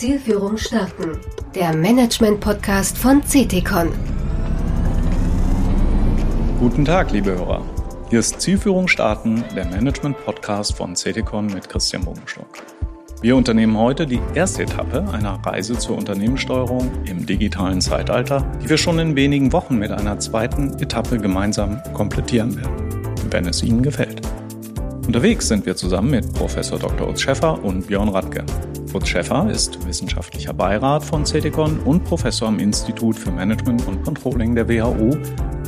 Zielführung starten. Der Management-Podcast von CTCon. Guten Tag, liebe Hörer. Hier ist Zielführung starten, der Management-Podcast von CTCon mit Christian Bogenstock. Wir unternehmen heute die erste Etappe einer Reise zur Unternehmenssteuerung im digitalen Zeitalter, die wir schon in wenigen Wochen mit einer zweiten Etappe gemeinsam komplettieren werden, wenn es Ihnen gefällt. Unterwegs sind wir zusammen mit Professor Dr. Utz Schäffer und Björn Radke. Utz Schäffer ist wissenschaftlicher Beirat von CETICON und Professor am Institut für Management und Controlling der WHO,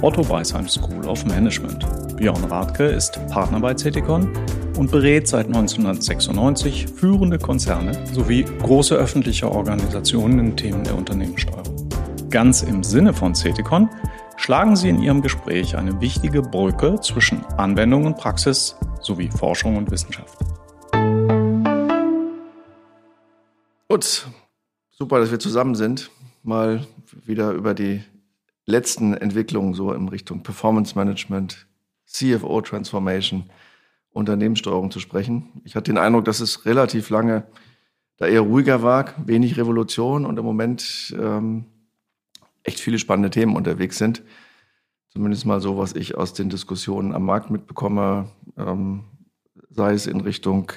Otto Beisheim School of Management. Björn Radke ist Partner bei CETICON und berät seit 1996 führende Konzerne sowie große öffentliche Organisationen in Themen der Unternehmenssteuerung. Ganz im Sinne von CETICON schlagen Sie in Ihrem Gespräch eine wichtige Brücke zwischen Anwendung und Praxis sowie Forschung und Wissenschaft. Gut, super, dass wir zusammen sind. Mal wieder über die letzten Entwicklungen so in Richtung Performance Management, CFO Transformation, Unternehmenssteuerung zu sprechen. Ich hatte den Eindruck, dass es relativ lange da eher ruhiger war, wenig Revolution und im Moment ähm, echt viele spannende Themen unterwegs sind. Zumindest mal so, was ich aus den Diskussionen am Markt mitbekomme, ähm, sei es in Richtung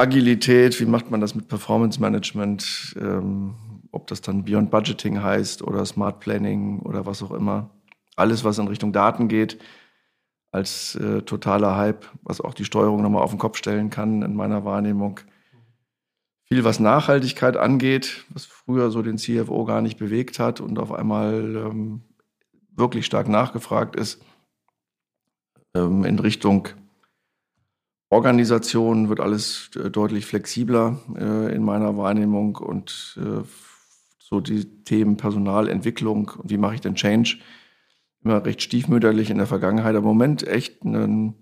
Agilität, wie macht man das mit Performance Management, ähm, ob das dann Beyond Budgeting heißt oder Smart Planning oder was auch immer. Alles, was in Richtung Daten geht, als äh, totaler Hype, was auch die Steuerung nochmal auf den Kopf stellen kann in meiner Wahrnehmung. Viel, was Nachhaltigkeit angeht, was früher so den CFO gar nicht bewegt hat und auf einmal ähm, wirklich stark nachgefragt ist. Ähm, in Richtung Organisation wird alles äh, deutlich flexibler äh, in meiner Wahrnehmung und äh, so die Themen Personalentwicklung und wie mache ich den Change immer recht stiefmütterlich in der Vergangenheit. Im Moment echt eine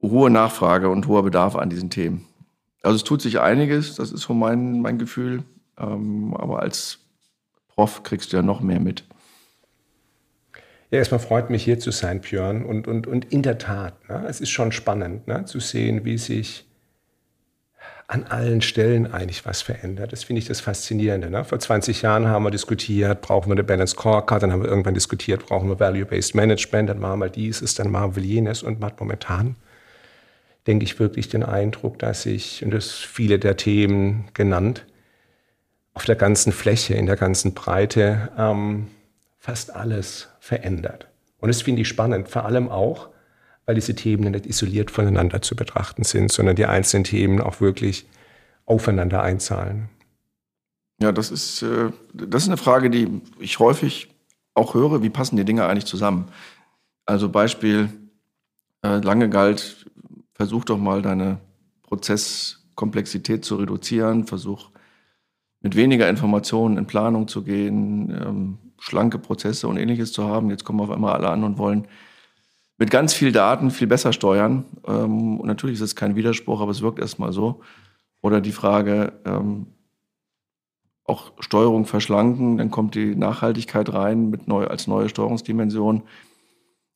hohe Nachfrage und hoher Bedarf an diesen Themen. Also es tut sich einiges, das ist so mein, mein Gefühl. Ähm, aber als Prof kriegst du ja noch mehr mit. Ja, erstmal freut mich hier zu sein, Björn. Und, und, und in der Tat, ne, es ist schon spannend ne, zu sehen, wie sich an allen Stellen eigentlich was verändert. Das finde ich das Faszinierende. Ne? Vor 20 Jahren haben wir diskutiert, brauchen wir eine Balance Scorecard, dann haben wir irgendwann diskutiert, brauchen wir Value-Based Management, dann machen wir dieses, dann machen wir jenes und man hat momentan, denke ich, wirklich den Eindruck, dass sich, und das viele der Themen genannt, auf der ganzen Fläche, in der ganzen Breite ähm, fast alles verändert. Und das finde ich spannend, vor allem auch, weil diese Themen nicht isoliert voneinander zu betrachten sind, sondern die einzelnen Themen auch wirklich aufeinander einzahlen. Ja, das ist, äh, das ist eine Frage, die ich häufig auch höre. Wie passen die Dinge eigentlich zusammen? Also Beispiel, äh, lange galt, versuch doch mal deine Prozesskomplexität zu reduzieren, versuch mit weniger Informationen in Planung zu gehen, ähm, schlanke Prozesse und ähnliches zu haben. Jetzt kommen auf einmal alle an und wollen mit ganz viel Daten viel besser steuern. Ähm, und natürlich ist es kein Widerspruch, aber es wirkt erstmal so. Oder die Frage, ähm, auch Steuerung verschlanken, dann kommt die Nachhaltigkeit rein mit neu, als neue Steuerungsdimension.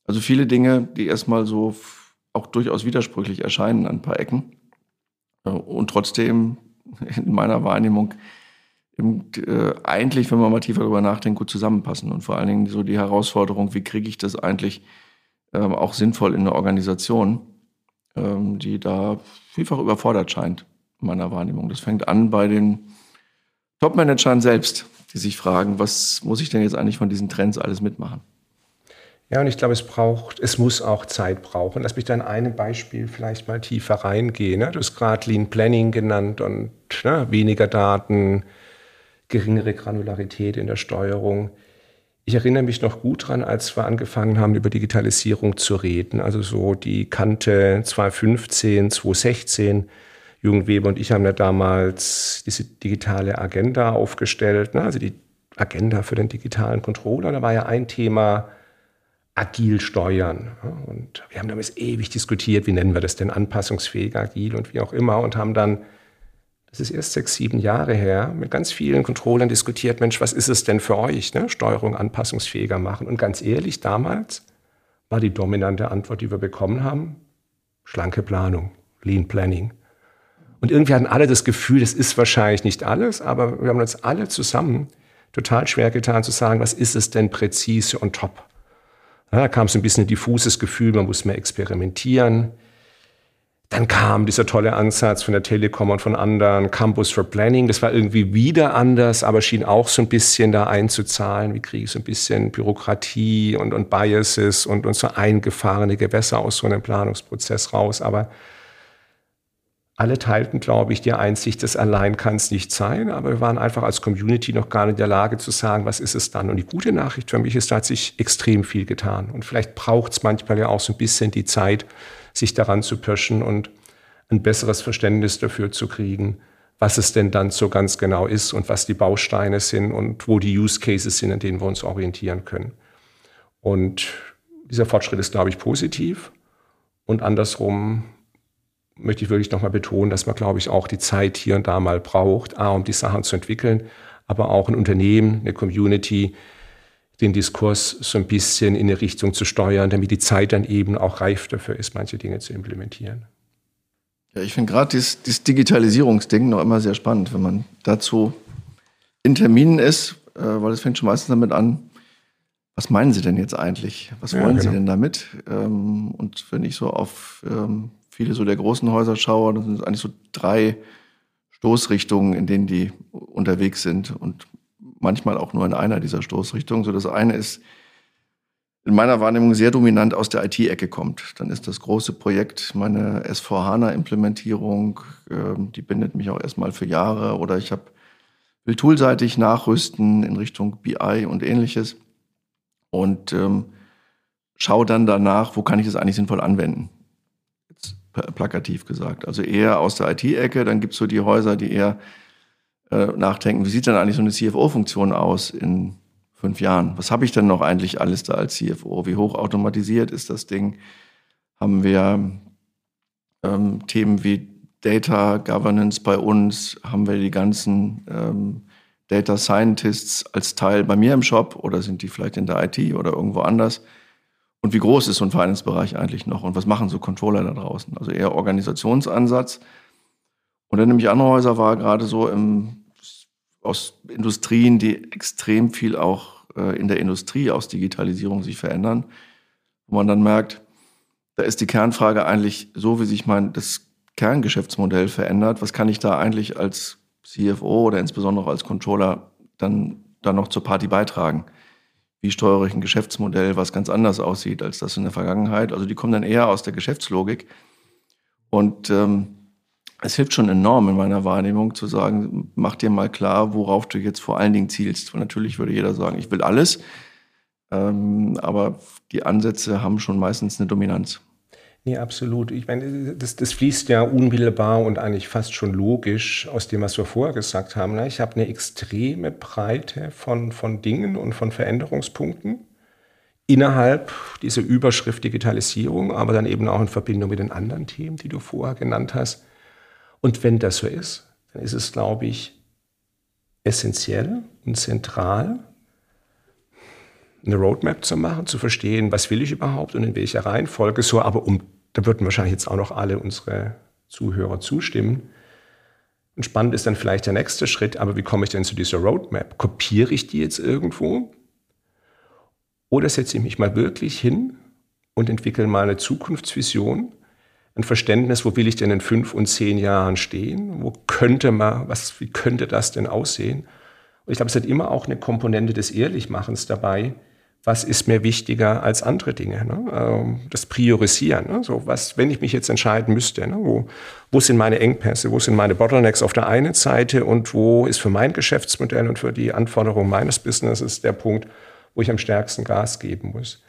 Also viele Dinge, die erstmal so auch durchaus widersprüchlich erscheinen an ein paar Ecken. Äh, und trotzdem in meiner Wahrnehmung äh, eigentlich, wenn man mal tiefer darüber nachdenkt, gut zusammenpassen. Und vor allen Dingen so die Herausforderung, wie kriege ich das eigentlich ähm, auch sinnvoll in eine Organisation, ähm, die da vielfach überfordert scheint, in meiner Wahrnehmung. Das fängt an bei den Top-Managern selbst, die sich fragen, was muss ich denn jetzt eigentlich von diesen Trends alles mitmachen? Ja, und ich glaube, es braucht, es muss auch Zeit brauchen. Lass mich da in einem Beispiel vielleicht mal tiefer reingehen. Ne? Du hast gerade Lean Planning genannt und ne, weniger Daten, geringere Granularität in der Steuerung. Ich erinnere mich noch gut dran, als wir angefangen haben, über Digitalisierung zu reden. Also so die Kante 2015, 2016. Jürgen Weber und ich haben ja damals diese digitale Agenda aufgestellt, ne? also die Agenda für den digitalen Controller. Da war ja ein Thema agil steuern. Und wir haben damals ewig diskutiert, wie nennen wir das denn, anpassungsfähig, agil und wie auch immer und haben dann das ist erst sechs, sieben Jahre her, mit ganz vielen Controllern diskutiert, Mensch, was ist es denn für euch, ne? Steuerung anpassungsfähiger machen. Und ganz ehrlich, damals war die dominante Antwort, die wir bekommen haben, schlanke Planung, Lean Planning. Und irgendwie hatten alle das Gefühl, das ist wahrscheinlich nicht alles, aber wir haben uns alle zusammen total schwer getan zu sagen, was ist es denn präzise on top? Da kam so ein bisschen ein diffuses Gefühl, man muss mehr experimentieren. Dann kam dieser tolle Ansatz von der Telekom und von anderen, Campus for Planning. Das war irgendwie wieder anders, aber schien auch so ein bisschen da einzuzahlen. Wie kriege ich so ein bisschen Bürokratie und, und Biases und, und so eingefahrene Gewässer aus so einem Planungsprozess raus. Aber alle teilten, glaube ich, die Einsicht, das allein kann es nicht sein. Aber wir waren einfach als Community noch gar nicht in der Lage zu sagen, was ist es dann. Und die gute Nachricht für mich ist, da hat sich extrem viel getan. Und vielleicht braucht es manchmal ja auch so ein bisschen die Zeit, sich daran zu pirschen und ein besseres Verständnis dafür zu kriegen, was es denn dann so ganz genau ist und was die Bausteine sind und wo die Use Cases sind, an denen wir uns orientieren können. Und dieser Fortschritt ist, glaube ich, positiv. Und andersrum möchte ich wirklich nochmal betonen, dass man, glaube ich, auch die Zeit hier und da mal braucht, A, um die Sachen zu entwickeln, aber auch ein Unternehmen, eine Community, den Diskurs so ein bisschen in eine Richtung zu steuern, damit die Zeit dann eben auch reif dafür ist, manche Dinge zu implementieren. Ja, ich finde gerade dieses, dieses Digitalisierungsding noch immer sehr spannend, wenn man dazu in Terminen ist, äh, weil es fängt schon meistens damit an, was meinen Sie denn jetzt eigentlich? Was wollen ja, genau. Sie denn damit? Ähm, und wenn ich so auf ähm, viele so der großen Häuser schaue, dann sind eigentlich so drei Stoßrichtungen, in denen die unterwegs sind. Und manchmal auch nur in einer dieser Stoßrichtungen. So das eine ist in meiner Wahrnehmung sehr dominant aus der IT-Ecke kommt. Dann ist das große Projekt meine S4HANA-Implementierung, ähm, die bindet mich auch erstmal für Jahre. Oder ich habe will toolseitig nachrüsten in Richtung BI und ähnliches. Und ähm, schaue dann danach, wo kann ich das eigentlich sinnvoll anwenden. Plakativ gesagt. Also eher aus der IT-Ecke, dann gibt es so die Häuser, die eher äh, nachdenken, wie sieht denn eigentlich so eine CFO-Funktion aus in fünf Jahren? Was habe ich denn noch eigentlich alles da als CFO? Wie hoch automatisiert ist das Ding? Haben wir ähm, Themen wie Data Governance bei uns? Haben wir die ganzen ähm, Data Scientists als Teil bei mir im Shop oder sind die vielleicht in der IT oder irgendwo anders? Und wie groß ist so ein Finance-Bereich eigentlich noch? Und was machen so Controller da draußen? Also eher Organisationsansatz und dann nämlich andere Häuser war gerade so im, aus Industrien, die extrem viel auch äh, in der Industrie aus Digitalisierung sich verändern, wo man dann merkt, da ist die Kernfrage eigentlich so, wie sich mein das Kerngeschäftsmodell verändert. Was kann ich da eigentlich als CFO oder insbesondere als Controller dann, dann noch zur Party beitragen? Wie steuere ich ein Geschäftsmodell, was ganz anders aussieht als das in der Vergangenheit? Also die kommen dann eher aus der Geschäftslogik. Und ähm, es hilft schon enorm in meiner Wahrnehmung zu sagen, mach dir mal klar, worauf du jetzt vor allen Dingen zielst. Und natürlich würde jeder sagen, ich will alles, ähm, aber die Ansätze haben schon meistens eine Dominanz. Nee, absolut. Ich meine, das, das fließt ja unmittelbar und eigentlich fast schon logisch aus dem, was wir vorher gesagt haben. Ne? Ich habe eine extreme Breite von, von Dingen und von Veränderungspunkten innerhalb dieser Überschrift Digitalisierung, aber dann eben auch in Verbindung mit den anderen Themen, die du vorher genannt hast. Und wenn das so ist, dann ist es, glaube ich, essentiell und zentral, eine Roadmap zu machen, zu verstehen, was will ich überhaupt und in welcher Reihenfolge so, aber um, da würden wahrscheinlich jetzt auch noch alle unsere Zuhörer zustimmen. Und spannend ist dann vielleicht der nächste Schritt, aber wie komme ich denn zu dieser Roadmap? Kopiere ich die jetzt irgendwo? Oder setze ich mich mal wirklich hin und entwickle mal eine Zukunftsvision, ein Verständnis, wo will ich denn in fünf und zehn Jahren stehen? Wo könnte man, was, wie könnte das denn aussehen? Und ich glaube, es hat immer auch eine Komponente des Ehrlichmachens dabei. Was ist mir wichtiger als andere Dinge? Ne? Ähm, das Priorisieren. Ne? So was, wenn ich mich jetzt entscheiden müsste, ne? wo, wo sind meine Engpässe, wo sind meine Bottlenecks auf der einen Seite und wo ist für mein Geschäftsmodell und für die Anforderungen meines Businesses der Punkt, wo ich am stärksten Gas geben muss?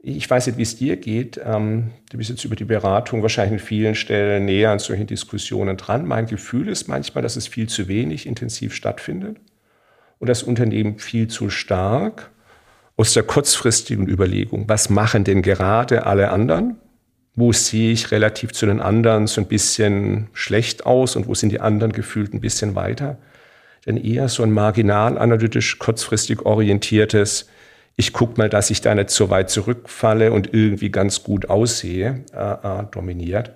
Ich weiß nicht, wie es dir geht. Ähm, du bist jetzt über die Beratung wahrscheinlich an vielen Stellen näher an solchen Diskussionen dran. Mein Gefühl ist manchmal, dass es viel zu wenig intensiv stattfindet und das Unternehmen viel zu stark aus der kurzfristigen Überlegung, was machen denn gerade alle anderen? Wo sehe ich relativ zu den anderen so ein bisschen schlecht aus und wo sind die anderen gefühlt ein bisschen weiter? Denn eher so ein marginal analytisch kurzfristig orientiertes, ich gucke mal, dass ich da nicht so weit zurückfalle und irgendwie ganz gut aussehe, äh, äh, dominiert.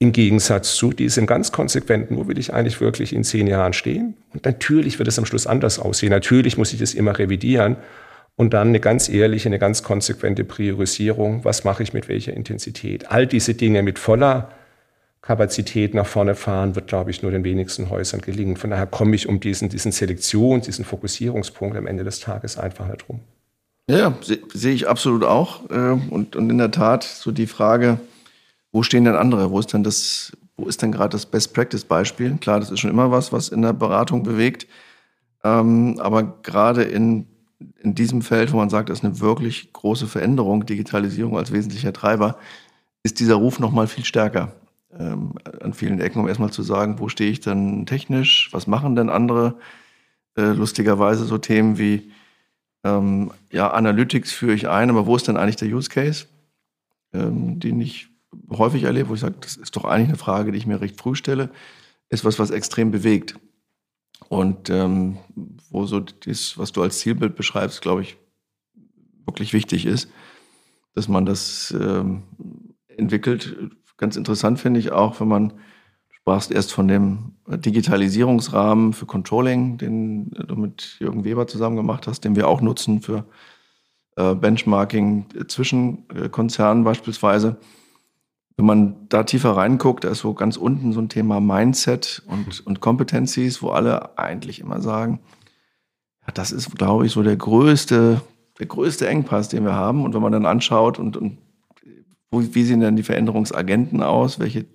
Im Gegensatz zu diesen ganz konsequenten, wo will ich eigentlich wirklich in zehn Jahren stehen? Und natürlich wird es am Schluss anders aussehen. Natürlich muss ich das immer revidieren. Und dann eine ganz ehrliche, eine ganz konsequente Priorisierung. Was mache ich mit welcher Intensität? All diese Dinge mit voller Kapazität nach vorne fahren, wird, glaube ich, nur den wenigsten Häusern gelingen. Von daher komme ich um diesen, diesen Selektions-, diesen Fokussierungspunkt am Ende des Tages einfach nicht rum. Ja, sehe seh ich absolut auch. Äh, und, und in der Tat so die Frage, wo stehen denn andere? Wo ist denn das, wo ist denn gerade das Best-Practice-Beispiel? Klar, das ist schon immer was, was in der Beratung bewegt. Ähm, aber gerade in, in diesem Feld, wo man sagt, das ist eine wirklich große Veränderung, Digitalisierung als wesentlicher Treiber, ist dieser Ruf noch mal viel stärker ähm, an vielen Ecken, um erstmal zu sagen, wo stehe ich denn technisch, was machen denn andere? Äh, lustigerweise so Themen wie, ähm, ja, Analytics führe ich ein, aber wo ist denn eigentlich der Use Case, ähm, den ich häufig erlebe, wo ich sage, das ist doch eigentlich eine Frage, die ich mir recht früh stelle, ist was, was extrem bewegt. Und ähm, wo so das, was du als Zielbild beschreibst, glaube ich, wirklich wichtig ist, dass man das ähm, entwickelt. Ganz interessant finde ich auch, wenn man, du sprachst erst von dem Digitalisierungsrahmen für Controlling, den du mit Jürgen Weber zusammen gemacht hast, den wir auch nutzen für äh, Benchmarking zwischen äh, Konzernen beispielsweise wenn man da tiefer reinguckt, da ist so ganz unten so ein Thema Mindset und, und Competencies, wo alle eigentlich immer sagen, ja, das ist, glaube ich, so der größte, der größte Engpass, den wir haben. Und wenn man dann anschaut und, und wo, wie sehen denn die Veränderungsagenten aus, welche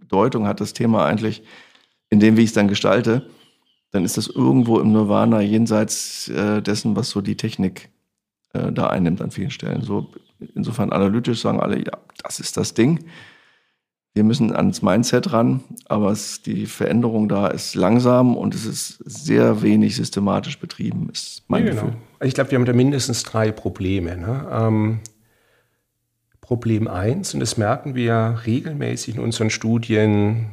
Bedeutung hat das Thema eigentlich in dem, wie ich es dann gestalte, dann ist das irgendwo im Nirvana jenseits äh, dessen, was so die Technik äh, da einnimmt an vielen Stellen. So insofern analytisch sagen alle, ja, das ist das Ding. Wir müssen ans Mindset ran, aber es, die Veränderung da ist langsam und es ist sehr wenig systematisch betrieben, ist mein ja, Gefühl. Genau. Ich glaube, wir haben da mindestens drei Probleme. Ne? Ähm, Problem eins, und das merken wir regelmäßig in unseren Studien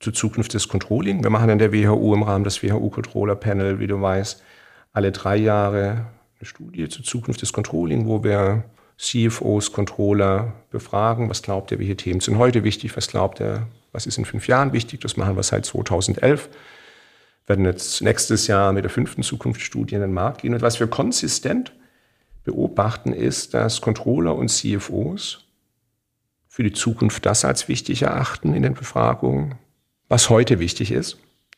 zur Zukunft des Controlling. Wir machen in der WHO im Rahmen des WHO Controller Panel, wie du weißt, alle drei Jahre eine Studie zur Zukunft des Controlling, wo wir CFOs, Controller befragen, was glaubt ihr, welche Themen sind heute wichtig, was glaubt ihr, was ist in fünf Jahren wichtig, das machen wir seit 2011. Wir werden jetzt nächstes Jahr mit der fünften Zukunftsstudie in den Markt gehen. Und was wir konsistent beobachten, ist, dass Controller und CFOs für die Zukunft das als wichtig erachten in den Befragungen, was heute wichtig ist.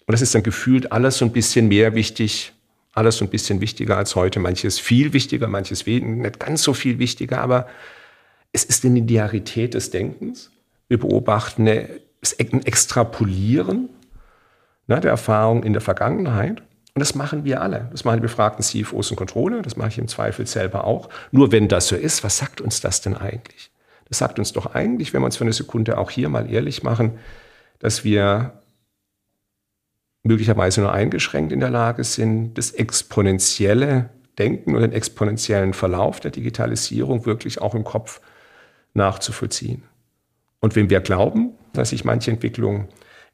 Und das ist dann gefühlt alles so ein bisschen mehr wichtig alles ein bisschen wichtiger als heute. Manches viel wichtiger, manches nicht ganz so viel wichtiger, aber es ist eine Linearität des Denkens. Wir beobachten ein Extrapolieren ne, der Erfahrung in der Vergangenheit. Und das machen wir alle. Das machen die befragten CFOs und Controller. Das mache ich im Zweifel selber auch. Nur wenn das so ist, was sagt uns das denn eigentlich? Das sagt uns doch eigentlich, wenn wir uns für eine Sekunde auch hier mal ehrlich machen, dass wir möglicherweise nur eingeschränkt in der Lage sind, das exponentielle Denken oder den exponentiellen Verlauf der Digitalisierung wirklich auch im Kopf nachzuvollziehen. Und wenn wir glauben, dass sich manche Entwicklungen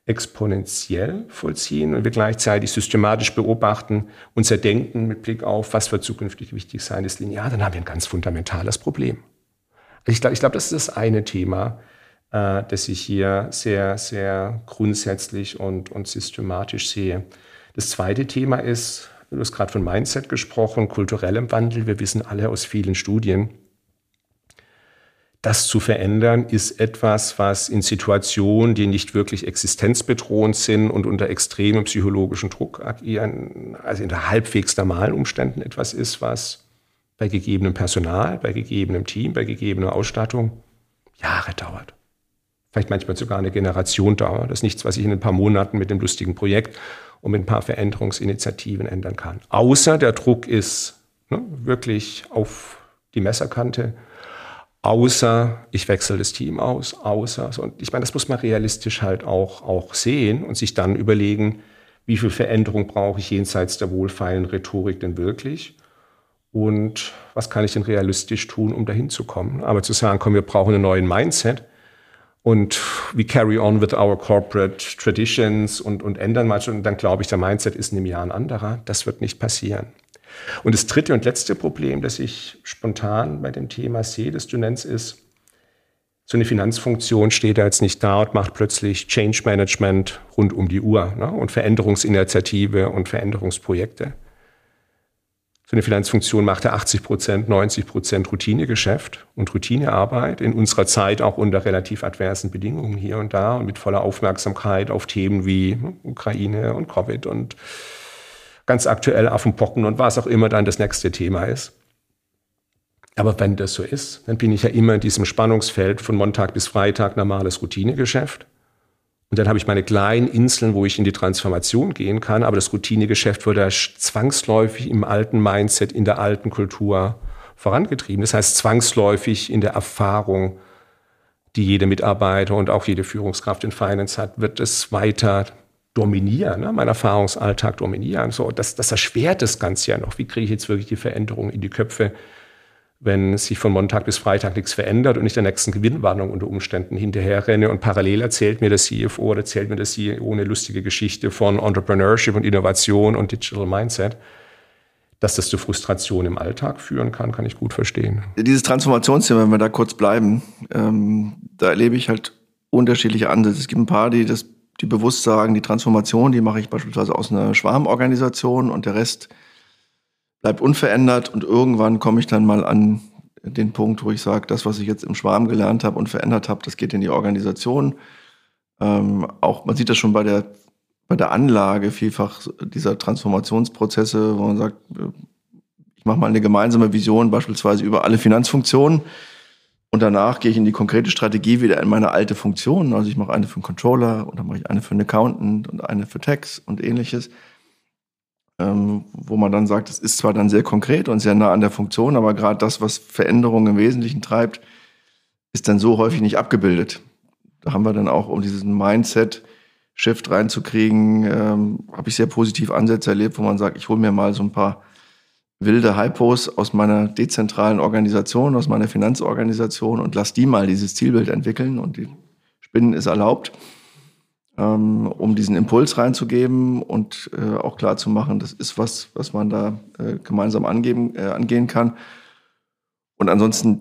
exponentiell vollziehen und wir gleichzeitig systematisch beobachten, unser Denken mit Blick auf, was wird zukünftig wichtig sein, ist linear, dann haben wir ein ganz fundamentales Problem. Ich glaube, ich glaube, das ist das eine Thema, äh, das ich hier sehr, sehr grundsätzlich und, und systematisch sehe. Das zweite Thema ist, du hast gerade von Mindset gesprochen, kulturellem Wandel. Wir wissen alle aus vielen Studien, das zu verändern ist etwas, was in Situationen, die nicht wirklich existenzbedrohend sind und unter extremem psychologischen Druck agieren, also in halbwegs normalen Umständen etwas ist, was bei gegebenem Personal, bei gegebenem Team, bei gegebener Ausstattung Jahre dauert vielleicht manchmal sogar eine Generation dauert. Das ist nichts, was ich in ein paar Monaten mit dem lustigen Projekt und mit ein paar Veränderungsinitiativen ändern kann. Außer der Druck ist ne, wirklich auf die Messerkante. Außer ich wechsle das Team aus. Außer, und ich meine, das muss man realistisch halt auch, auch sehen und sich dann überlegen, wie viel Veränderung brauche ich jenseits der wohlfeilen Rhetorik denn wirklich? Und was kann ich denn realistisch tun, um dahin zu kommen? Aber zu sagen, komm, wir brauchen einen neuen Mindset, und we carry on with our corporate traditions und, und ändern mal schon, dann glaube ich, der Mindset ist in einem Jahr ein anderer. Das wird nicht passieren. Und das dritte und letzte Problem, das ich spontan bei dem Thema sehe, das du nennst, ist, So eine Finanzfunktion steht da jetzt nicht da und macht plötzlich Change Management rund um die Uhr ne? und Veränderungsinitiative und Veränderungsprojekte. So eine Finanzfunktion macht ja 80 Prozent, 90 Prozent Routinegeschäft und Routinearbeit in unserer Zeit auch unter relativ adversen Bedingungen hier und da und mit voller Aufmerksamkeit auf Themen wie Ukraine und Covid und ganz aktuell Affenpocken und was auch immer dann das nächste Thema ist. Aber wenn das so ist, dann bin ich ja immer in diesem Spannungsfeld von Montag bis Freitag normales Routinegeschäft. Und dann habe ich meine kleinen Inseln, wo ich in die Transformation gehen kann. Aber das Routinegeschäft wird ja zwangsläufig im alten Mindset, in der alten Kultur vorangetrieben. Das heißt, zwangsläufig in der Erfahrung, die jede Mitarbeiter und auch jede Führungskraft in Finance hat, wird es weiter dominieren, ne? mein Erfahrungsalltag dominieren. So, das, das erschwert das Ganze ja noch. Wie kriege ich jetzt wirklich die Veränderung in die Köpfe wenn sich von Montag bis Freitag nichts verändert und ich der nächsten Gewinnwarnung unter Umständen hinterherrenne und parallel erzählt mir der CFO oder erzählt mir der CEO eine lustige Geschichte von Entrepreneurship und Innovation und Digital Mindset, dass das zu Frustration im Alltag führen kann, kann ich gut verstehen. Dieses Transformationsthema, wenn wir da kurz bleiben, ähm, da erlebe ich halt unterschiedliche Ansätze. Es gibt ein paar, die das, die bewusst sagen, die Transformation, die mache ich beispielsweise aus einer Schwarmorganisation und der Rest bleibt unverändert und irgendwann komme ich dann mal an den Punkt, wo ich sage, das, was ich jetzt im Schwarm gelernt habe und verändert habe, das geht in die Organisation. Ähm, auch man sieht das schon bei der bei der Anlage vielfach dieser Transformationsprozesse, wo man sagt, ich mache mal eine gemeinsame Vision beispielsweise über alle Finanzfunktionen und danach gehe ich in die konkrete Strategie wieder in meine alte Funktion. Also ich mache eine für einen Controller und dann mache ich eine für einen Accountant und eine für Tax und ähnliches ähm, wo man dann sagt, es ist zwar dann sehr konkret und sehr nah an der Funktion, aber gerade das, was Veränderungen im Wesentlichen treibt, ist dann so häufig nicht abgebildet. Da haben wir dann auch, um diesen Mindset-Shift reinzukriegen, ähm, habe ich sehr positiv Ansätze erlebt, wo man sagt, ich hole mir mal so ein paar wilde Hypos aus meiner dezentralen Organisation, aus meiner Finanzorganisation und lass die mal dieses Zielbild entwickeln und die Spinnen ist erlaubt ähm, um diesen Impuls reinzugeben und äh, auch klar zu machen, das ist was, was man da äh, gemeinsam angeben, äh, angehen kann. Und ansonsten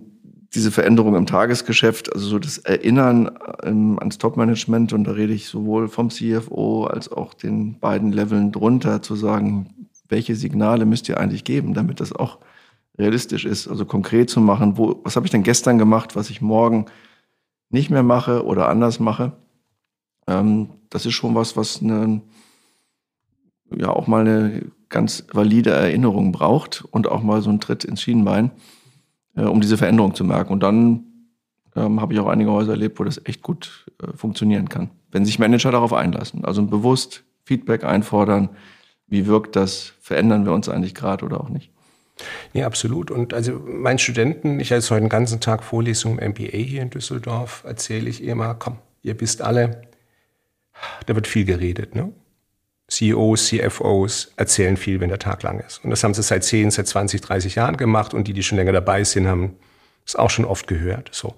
diese Veränderung im Tagesgeschäft, also so das Erinnern ähm, ans Top-Management, und da rede ich sowohl vom CFO als auch den beiden Leveln drunter, zu sagen, welche Signale müsst ihr eigentlich geben, damit das auch realistisch ist, also konkret zu machen, wo, was habe ich denn gestern gemacht, was ich morgen nicht mehr mache oder anders mache ähm, das ist schon was, was eine, ja auch mal eine ganz valide Erinnerung braucht und auch mal so einen Tritt ins Schienenbein, äh, um diese Veränderung zu merken. Und dann ähm, habe ich auch einige Häuser erlebt, wo das echt gut äh, funktionieren kann, wenn sich Manager darauf einlassen. Also bewusst Feedback einfordern, wie wirkt das, verändern wir uns eigentlich gerade oder auch nicht. Ja, absolut. Und also meinen Studenten, ich hatte heute den ganzen Tag Vorlesung im MBA hier in Düsseldorf, erzähle ich immer, komm, ihr wisst alle, da wird viel geredet. Ne? CEOs, CFOs erzählen viel, wenn der Tag lang ist. Und das haben sie seit 10, seit 20, 30 Jahren gemacht und die, die schon länger dabei sind, haben es auch schon oft gehört. So,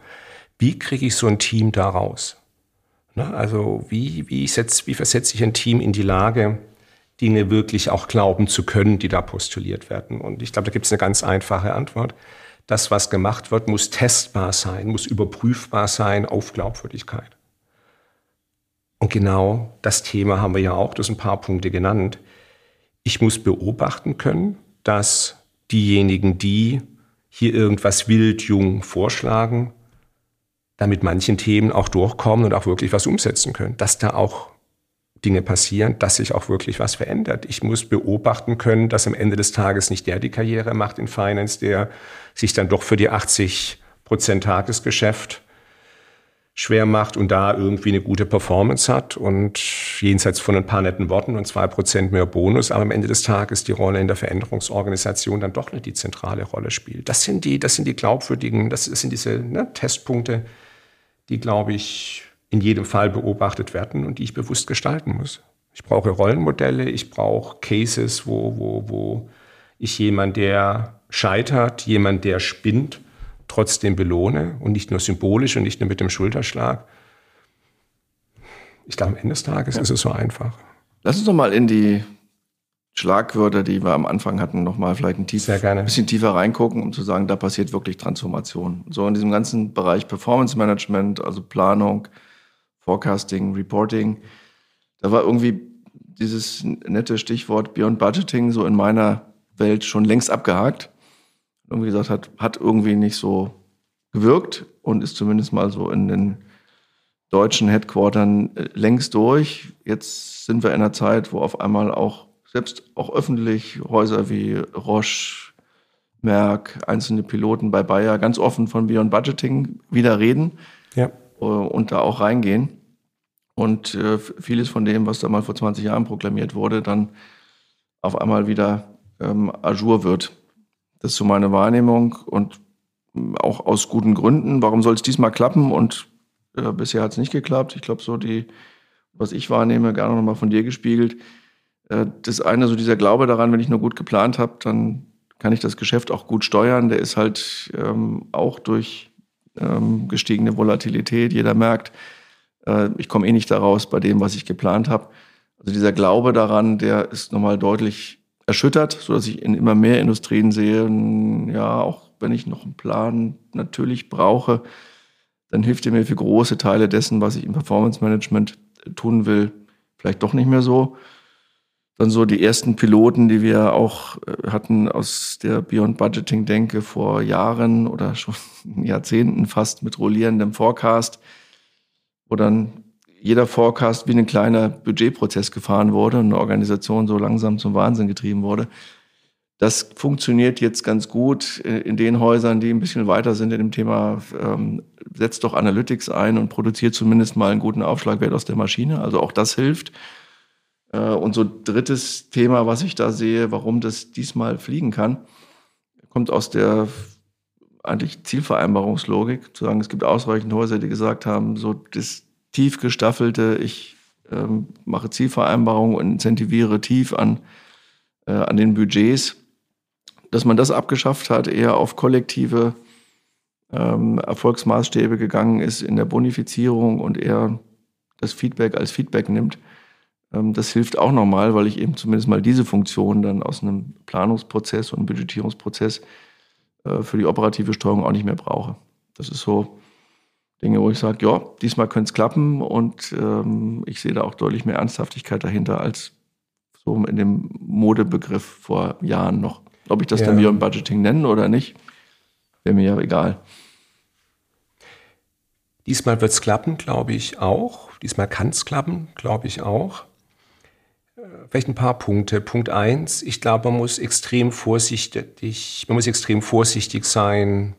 wie kriege ich so ein Team da raus? Ne? Also wie, wie, setz, wie versetze ich ein Team in die Lage, Dinge wirklich auch glauben zu können, die da postuliert werden? Und ich glaube, da gibt es eine ganz einfache Antwort. Das, was gemacht wird, muss testbar sein, muss überprüfbar sein auf Glaubwürdigkeit. Und genau das Thema haben wir ja auch, das ein paar Punkte genannt. Ich muss beobachten können, dass diejenigen, die hier irgendwas wild jung vorschlagen, damit manchen Themen auch durchkommen und auch wirklich was umsetzen können, dass da auch Dinge passieren, dass sich auch wirklich was verändert. Ich muss beobachten können, dass am Ende des Tages nicht der die Karriere macht in Finance, der sich dann doch für die 80 Prozent Tagesgeschäft schwer macht und da irgendwie eine gute Performance hat und jenseits von ein paar netten Worten und zwei Prozent mehr Bonus, aber am Ende des Tages die Rolle in der Veränderungsorganisation dann doch nicht die zentrale Rolle spielt. Das sind die, das sind die glaubwürdigen, das sind diese ne, Testpunkte, die, glaube ich, in jedem Fall beobachtet werden und die ich bewusst gestalten muss. Ich brauche Rollenmodelle, ich brauche Cases, wo, wo, wo ich jemand, der scheitert, jemand, der spinnt, trotzdem belohne und nicht nur symbolisch und nicht nur mit dem Schulterschlag. Ich glaube, am Ende des Tages ja. ist es so einfach. Lass uns doch mal in die Schlagwörter, die wir am Anfang hatten, nochmal vielleicht ein, tief, ein bisschen tiefer reingucken, um zu sagen, da passiert wirklich Transformation. So in diesem ganzen Bereich Performance Management, also Planung, Forecasting, Reporting, da war irgendwie dieses nette Stichwort Beyond Budgeting so in meiner Welt schon längst abgehakt. Irgendwie gesagt hat, hat irgendwie nicht so gewirkt und ist zumindest mal so in den deutschen Headquartern äh, längst durch. Jetzt sind wir in einer Zeit, wo auf einmal auch selbst auch öffentlich Häuser wie Roche, Merck, einzelne Piloten bei Bayer ganz offen von Beyond Budgeting wieder reden ja. Äh, und da auch reingehen. Und äh, vieles von dem, was da mal vor 20 Jahren proklamiert wurde, dann auf einmal wieder ähm, Azure wird. Das ist so meine Wahrnehmung und ähm, auch aus guten Gründen. Warum soll es diesmal klappen? Und äh, bisher hat es nicht geklappt. Ich glaube, so die, was ich wahrnehme, gerne nochmal von dir gespiegelt. Äh, das eine, so dieser Glaube daran, wenn ich nur gut geplant habe, dann kann ich das Geschäft auch gut steuern. Der ist halt ähm, auch durch ähm, gestiegene Volatilität. Jeder merkt, äh, ich komme eh nicht daraus bei dem, was ich geplant habe. Also dieser Glaube daran, der ist nochmal deutlich erschüttert, so dass ich in immer mehr Industrien sehe, ja, auch wenn ich noch einen Plan natürlich brauche, dann hilft er mir für große Teile dessen, was ich im Performance Management tun will, vielleicht doch nicht mehr so. Dann so die ersten Piloten, die wir auch äh, hatten aus der Beyond Budgeting Denke vor Jahren oder schon Jahrzehnten fast mit rollierendem Forecast, wo dann jeder Forecast wie ein kleiner Budgetprozess gefahren wurde und eine Organisation so langsam zum Wahnsinn getrieben wurde. Das funktioniert jetzt ganz gut in den Häusern, die ein bisschen weiter sind in dem Thema. Ähm, setzt doch Analytics ein und produziert zumindest mal einen guten Aufschlagwert aus der Maschine. Also auch das hilft. Äh, und so drittes Thema, was ich da sehe, warum das diesmal fliegen kann, kommt aus der eigentlich Zielvereinbarungslogik, zu sagen, es gibt ausreichend Häuser, die gesagt haben, so das tief gestaffelte, ich ähm, mache Zielvereinbarungen und incentiviere tief an, äh, an den Budgets dass man das abgeschafft hat, eher auf kollektive ähm, Erfolgsmaßstäbe gegangen ist in der Bonifizierung und eher das Feedback als Feedback nimmt. Ähm, das hilft auch nochmal, weil ich eben zumindest mal diese Funktion dann aus einem Planungsprozess und Budgetierungsprozess äh, für die operative Steuerung auch nicht mehr brauche. Das ist so Dinge, wo ich sage, ja, diesmal könnte es klappen und ähm, ich sehe da auch deutlich mehr Ernsthaftigkeit dahinter als so in dem Modebegriff vor Jahren noch. Ob ich das ja. dann Beyond Budgeting nenne oder nicht, wäre mir ja egal. Diesmal wird es klappen, glaube ich auch. Diesmal kann es klappen, glaube ich auch. Äh, vielleicht ein paar Punkte. Punkt eins: Ich glaube, man muss extrem vorsichtig, man muss extrem vorsichtig sein,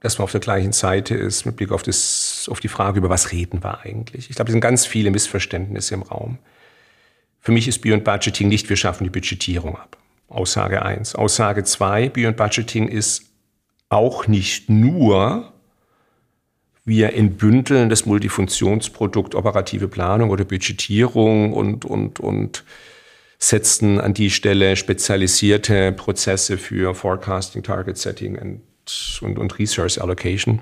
dass man auf der gleichen Seite ist mit Blick auf, das, auf die Frage, über was reden wir eigentlich. Ich glaube, es sind ganz viele Missverständnisse im Raum. Für mich ist Beyond Budgeting nicht, wir schaffen die Budgetierung ab. Aussage 1. Aussage 2, Beyond Budgeting ist auch nicht nur, wir entbündeln das Multifunktionsprodukt operative Planung oder Budgetierung und, und, und setzen an die Stelle spezialisierte Prozesse für Forecasting, Target Setting und, und, und Resource Allocation.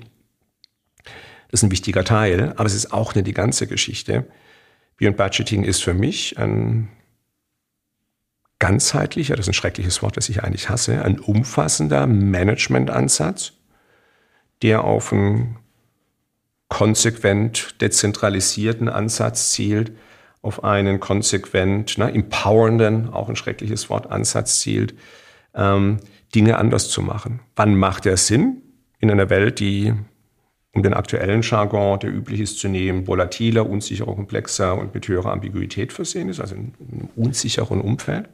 Das ist ein wichtiger Teil, aber es ist auch nicht die ganze Geschichte. Beyond Budgeting ist für mich ein ganzheitlicher, das ist ein schreckliches Wort, das ich eigentlich hasse, ein umfassender Managementansatz, der auf einen konsequent dezentralisierten Ansatz zielt, auf einen konsequent ne, empowernden, auch ein schreckliches Wort, Ansatz zielt, ähm, Dinge anders zu machen. Wann macht der Sinn in einer Welt, die, um den aktuellen Jargon, der üblich ist zu nehmen, volatiler, unsicherer, komplexer und mit höherer Ambiguität versehen ist, also in einem unsicheren Umfeld?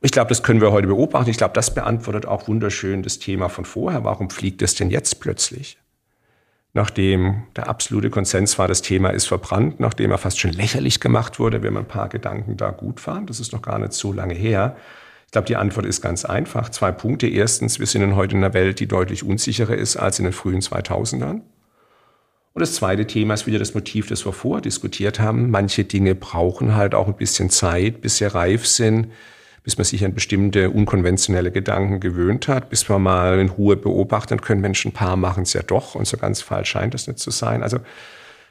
Ich glaube, das können wir heute beobachten. Ich glaube, das beantwortet auch wunderschön das Thema von vorher. Warum fliegt es denn jetzt plötzlich? Nachdem der absolute Konsens war, das Thema ist verbrannt, nachdem er fast schon lächerlich gemacht wurde, wenn man ein paar Gedanken da gut fahren. Das ist noch gar nicht so lange her. Ich glaube, die Antwort ist ganz einfach. Zwei Punkte. Erstens, wir sind heute in einer Welt, die deutlich unsicherer ist als in den frühen 2000ern. Und das zweite Thema ist wieder das Motiv, das wir vorher diskutiert haben. Manche Dinge brauchen halt auch ein bisschen Zeit, bis sie reif sind bis man sich an bestimmte unkonventionelle Gedanken gewöhnt hat, bis man mal in Ruhe beobachten können, Menschen, ein paar machen es ja doch und so ganz falsch scheint es nicht zu sein. Also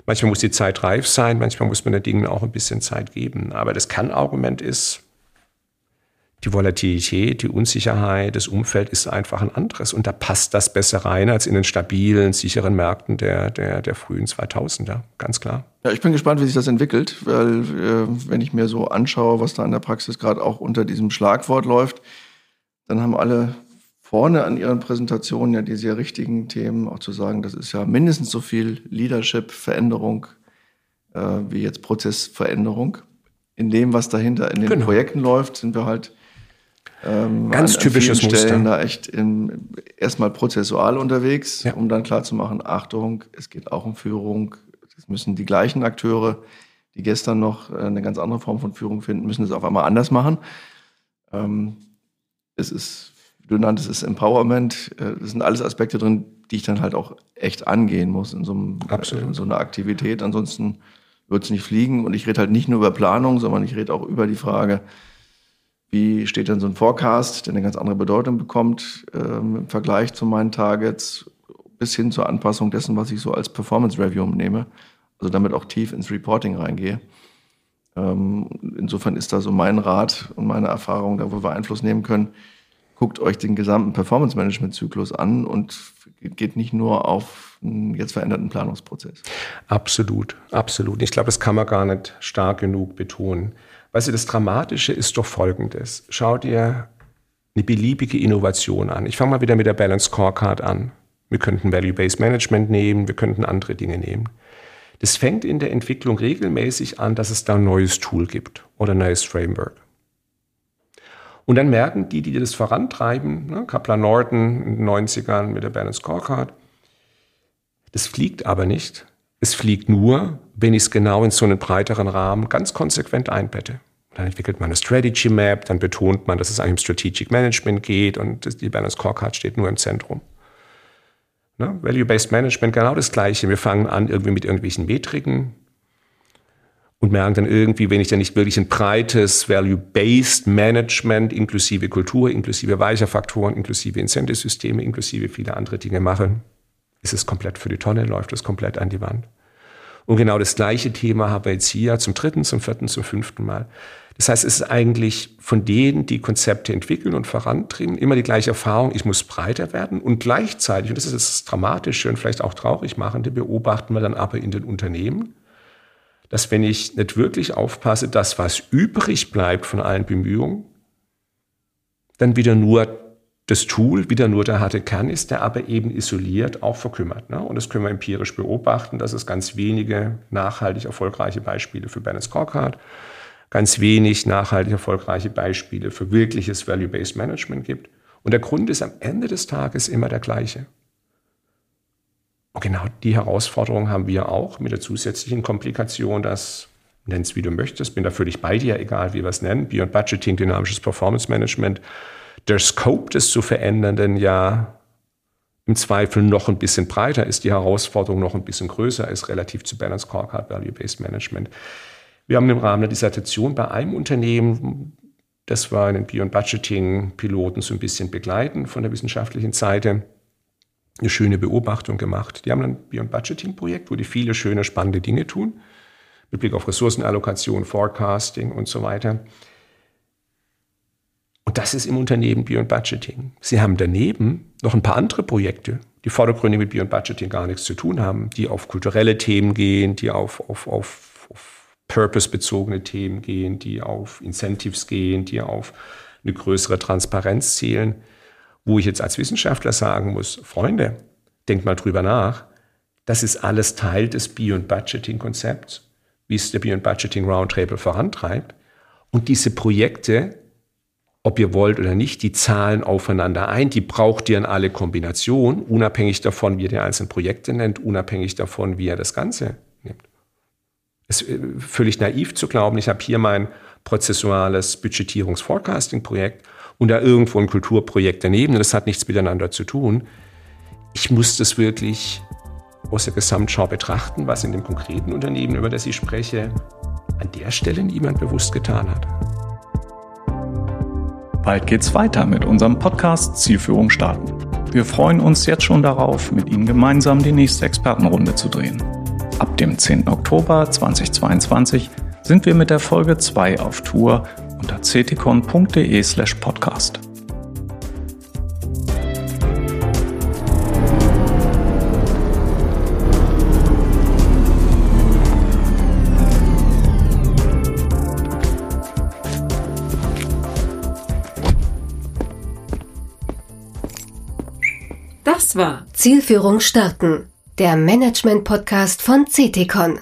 Manchmal muss die Zeit reif sein, manchmal muss man den Dingen auch ein bisschen Zeit geben. Aber das Kann-Argument ist, die Volatilität, die Unsicherheit, das Umfeld ist einfach ein anderes. Und da passt das besser rein als in den stabilen, sicheren Märkten der, der, der frühen 2000er, ganz klar. Ja, ich bin gespannt, wie sich das entwickelt, weil äh, wenn ich mir so anschaue, was da in der Praxis gerade auch unter diesem Schlagwort läuft, dann haben alle vorne an ihren Präsentationen ja die sehr richtigen Themen, auch zu sagen, das ist ja mindestens so viel Leadership, Veränderung äh, wie jetzt Prozessveränderung. In dem, was dahinter in den genau. Projekten läuft, sind wir halt ähm, Ganz an, typisches an Stellen Muster. da echt in, erstmal prozessual unterwegs, ja. um dann klarzumachen, Achtung, es geht auch um Führung. Es müssen die gleichen Akteure, die gestern noch äh, eine ganz andere Form von Führung finden, müssen es auf einmal anders machen. Ähm, es ist, du nanntest, es ist Empowerment. Äh, das sind alles Aspekte drin, die ich dann halt auch echt angehen muss in so, einem, in so einer Aktivität. Ansonsten wird es nicht fliegen. Und ich rede halt nicht nur über Planung, sondern ich rede auch über die Frage, wie steht denn so ein Forecast, der eine ganz andere Bedeutung bekommt ähm, im Vergleich zu meinen Targets, bis hin zur Anpassung dessen, was ich so als Performance Review nehme, also damit auch tief ins Reporting reingehe. Ähm, insofern ist da so mein Rat und meine Erfahrung, da wo wir Einfluss nehmen können, guckt euch den gesamten Performance Management Zyklus an und geht nicht nur auf einen jetzt veränderten Planungsprozess. Absolut, absolut. Ich glaube, das kann man gar nicht stark genug betonen. Weißt du, das Dramatische ist doch Folgendes. Schau dir eine beliebige Innovation an. Ich fange mal wieder mit der Balance Scorecard an. Wir könnten Value-Based Management nehmen, wir könnten andere Dinge nehmen. Das fängt in der Entwicklung regelmäßig an, dass es da ein neues Tool gibt oder ein neues Framework. Und dann merken die, die das vorantreiben, ne, Kaplan Norton in den 90ern mit der Balance Scorecard, das fliegt aber nicht. Es fliegt nur, wenn ich es genau in so einen breiteren Rahmen ganz konsequent einbette. Dann entwickelt man eine Strategy Map, dann betont man, dass es eigentlich um Strategic Management geht und die Balance Scorecard steht nur im Zentrum. Ne? Value-Based Management, genau das Gleiche. Wir fangen an irgendwie mit irgendwelchen Metriken und merken dann irgendwie, wenn ich dann nicht wirklich ein breites Value-Based Management inklusive Kultur, inklusive weicher Faktoren, inklusive Incentive-Systeme, inklusive viele andere Dinge mache, ist es komplett für die Tonne, läuft es komplett an die Wand. Und genau das gleiche Thema haben wir jetzt hier zum dritten, zum vierten, zum fünften Mal. Das heißt, es ist eigentlich von denen, die Konzepte entwickeln und vorantreiben, immer die gleiche Erfahrung, ich muss breiter werden und gleichzeitig, und das ist das Dramatische und vielleicht auch traurig machende, beobachten wir dann aber in den Unternehmen, dass wenn ich nicht wirklich aufpasse, das, was übrig bleibt von allen Bemühungen, dann wieder nur das Tool wieder nur der harte Kern ist, der aber eben isoliert auch verkümmert. Ne? Und das können wir empirisch beobachten, dass es ganz wenige nachhaltig erfolgreiche Beispiele für Balance Scorecard, ganz wenig nachhaltig erfolgreiche Beispiele für wirkliches Value-Based Management gibt. Und der Grund ist am Ende des Tages immer der gleiche. Und genau die Herausforderung haben wir auch mit der zusätzlichen Komplikation, dass nenn es wie du möchtest, bin da völlig bei dir, egal wie wir es nennen, Beyond Budgeting, dynamisches Performance Management, der Scope des zu Verändernden ja im Zweifel noch ein bisschen breiter ist, die Herausforderung noch ein bisschen größer ist relativ zu Balance Scorecard Value-Based Management. Wir haben im Rahmen der Dissertation bei einem Unternehmen, das war einen Beyond Budgeting Piloten so ein bisschen begleiten von der wissenschaftlichen Seite, eine schöne Beobachtung gemacht. Die haben ein Beyond Budgeting Projekt, wo die viele schöne, spannende Dinge tun, mit Blick auf Ressourcenallokation, Forecasting und so weiter. Und das ist im Unternehmen Beyond Budgeting. Sie haben daneben noch ein paar andere Projekte, die vordergründig mit Beyond Budgeting gar nichts zu tun haben, die auf kulturelle Themen gehen, die auf, auf, auf, auf Purpose-bezogene Themen gehen, die auf Incentives gehen, die auf eine größere Transparenz zielen, wo ich jetzt als Wissenschaftler sagen muss, Freunde, denkt mal drüber nach, das ist alles Teil des Beyond Budgeting Konzepts, wie es der Beyond Budgeting Roundtable vorantreibt. Und diese Projekte ob ihr wollt oder nicht, die zahlen aufeinander ein. Die braucht ihr in alle Kombinationen, unabhängig davon, wie ihr die einzelnen Projekte nennt, unabhängig davon, wie ihr das Ganze nimmt. Es ist äh, völlig naiv zu glauben, ich habe hier mein prozessuales Budgetierungs-Forecasting-Projekt und da irgendwo ein Kulturprojekt daneben das hat nichts miteinander zu tun. Ich muss das wirklich aus der Gesamtschau betrachten, was in dem konkreten Unternehmen, über das ich spreche, an der Stelle niemand bewusst getan hat. Bald geht's weiter mit unserem Podcast Zielführung starten. Wir freuen uns jetzt schon darauf, mit Ihnen gemeinsam die nächste Expertenrunde zu drehen. Ab dem 10. Oktober 2022 sind wir mit der Folge 2 auf Tour unter ctcon.de/podcast. war Zielführung starten, der Management-Podcast von CTCon.